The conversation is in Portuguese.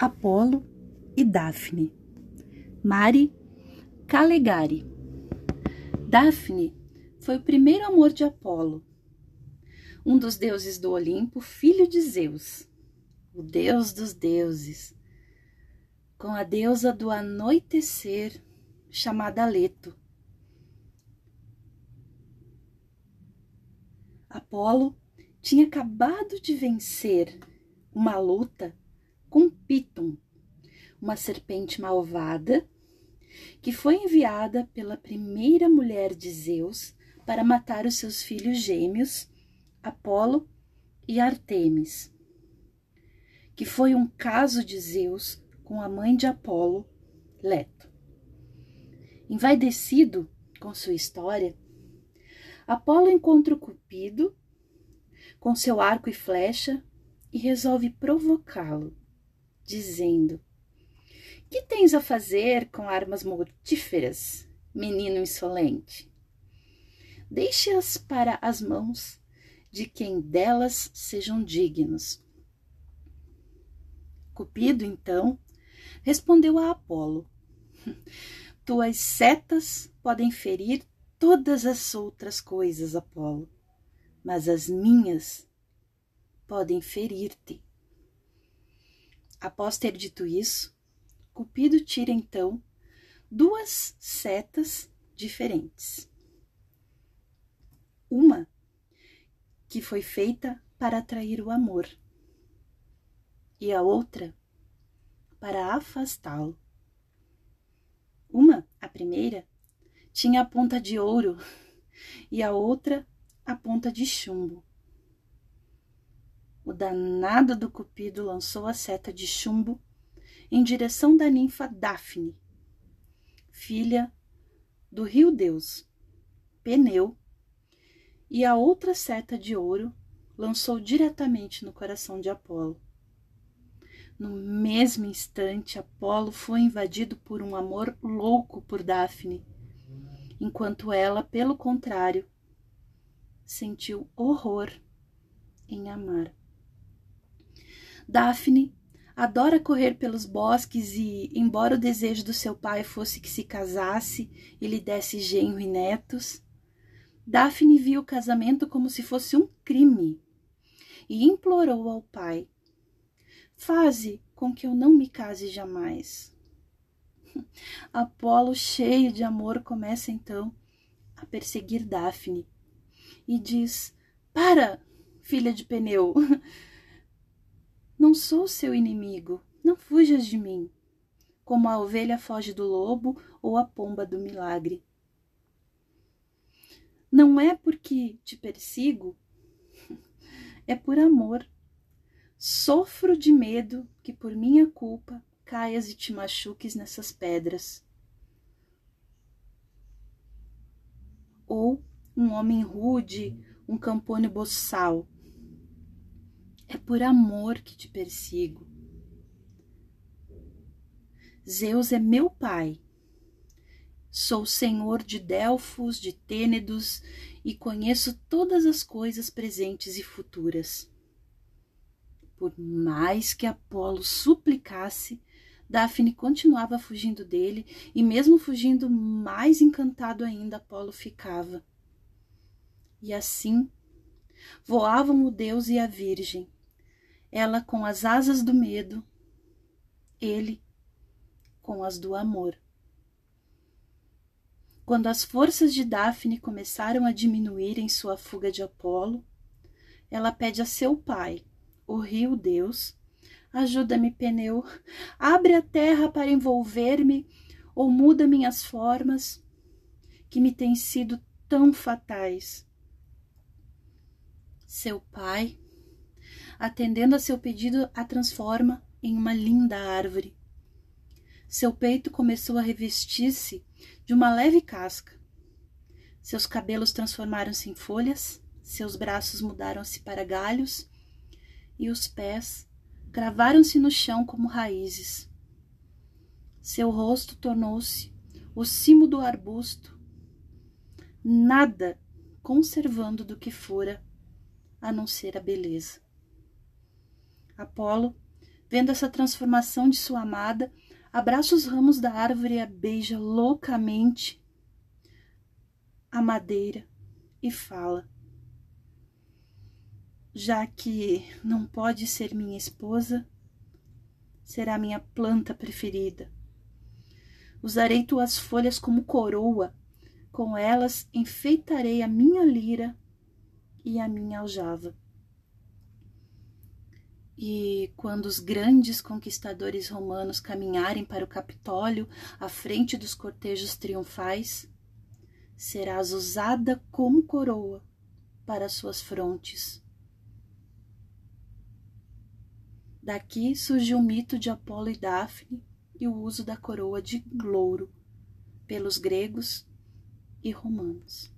Apolo e Daphne. Mari Calegari. Daphne foi o primeiro amor de Apolo, um dos deuses do Olimpo, filho de Zeus, o deus dos deuses, com a deusa do anoitecer, chamada Leto. Apolo tinha acabado de vencer uma luta com Piton, uma serpente malvada que foi enviada pela primeira mulher de Zeus para matar os seus filhos gêmeos, Apolo e Artemis, que foi um caso de Zeus com a mãe de Apolo, Leto. Envaidecido com sua história, Apolo encontra o Cupido com seu arco e flecha e resolve provocá-lo dizendo: Que tens a fazer com armas mortíferas, menino insolente? Deixe-as para as mãos de quem delas sejam dignos. Cupido, então, respondeu a Apolo: Tuas setas podem ferir todas as outras coisas, Apolo, mas as minhas podem ferir-te. Após ter dito isso, Cupido tira então duas setas diferentes. Uma que foi feita para atrair o amor, e a outra para afastá-lo. Uma, a primeira, tinha a ponta de ouro e a outra a ponta de chumbo. O danado do Cupido lançou a seta de chumbo em direção da ninfa Daphne, filha do rio Deus, Peneu, e a outra seta de ouro lançou diretamente no coração de Apolo. No mesmo instante, Apolo foi invadido por um amor louco por Daphne, enquanto ela, pelo contrário, sentiu horror em amar. Daphne adora correr pelos bosques e, embora o desejo do seu pai fosse que se casasse e lhe desse genro e netos, Daphne viu o casamento como se fosse um crime e implorou ao pai: Faze com que eu não me case jamais. Apolo, cheio de amor, começa então a perseguir Daphne e diz: Para, filha de Peneu, Não sou seu inimigo, não fujas de mim, como a ovelha foge do lobo ou a pomba do milagre. Não é porque te persigo, é por amor. Sofro de medo que por minha culpa caias e te machuques nessas pedras. Ou um homem rude, um campônio boçal, é por amor que te persigo. Zeus é meu pai. Sou senhor de Delfos, de Tênedos e conheço todas as coisas presentes e futuras. Por mais que Apolo suplicasse, Daphne continuava fugindo dele, e mesmo fugindo mais encantado ainda, Apolo ficava. E assim voavam o Deus e a Virgem, ela com as asas do medo, ele com as do amor. Quando as forças de Daphne começaram a diminuir em sua fuga de Apolo, ela pede a seu pai, o rio Deus, ajuda-me, Peneu, abre a terra para envolver-me ou muda minhas formas, que me têm sido tão fatais. Seu pai atendendo a seu pedido, a transforma em uma linda árvore. Seu peito começou a revestir-se de uma leve casca. Seus cabelos transformaram-se em folhas, seus braços mudaram-se para galhos e os pés cravaram-se no chão como raízes. Seu rosto tornou-se o cimo do arbusto, nada conservando do que fora, a não ser a beleza. Apolo Vendo essa transformação de sua amada, abraça os ramos da árvore e a beija loucamente a madeira e fala: Já que não pode ser minha esposa, será minha planta preferida. Usarei tuas folhas como coroa, com elas enfeitarei a minha lira e a minha aljava. E quando os grandes conquistadores romanos caminharem para o Capitólio à frente dos cortejos triunfais, serás usada como coroa para suas frontes. Daqui surge o mito de Apolo e Daphne e o uso da coroa de louro pelos gregos e romanos.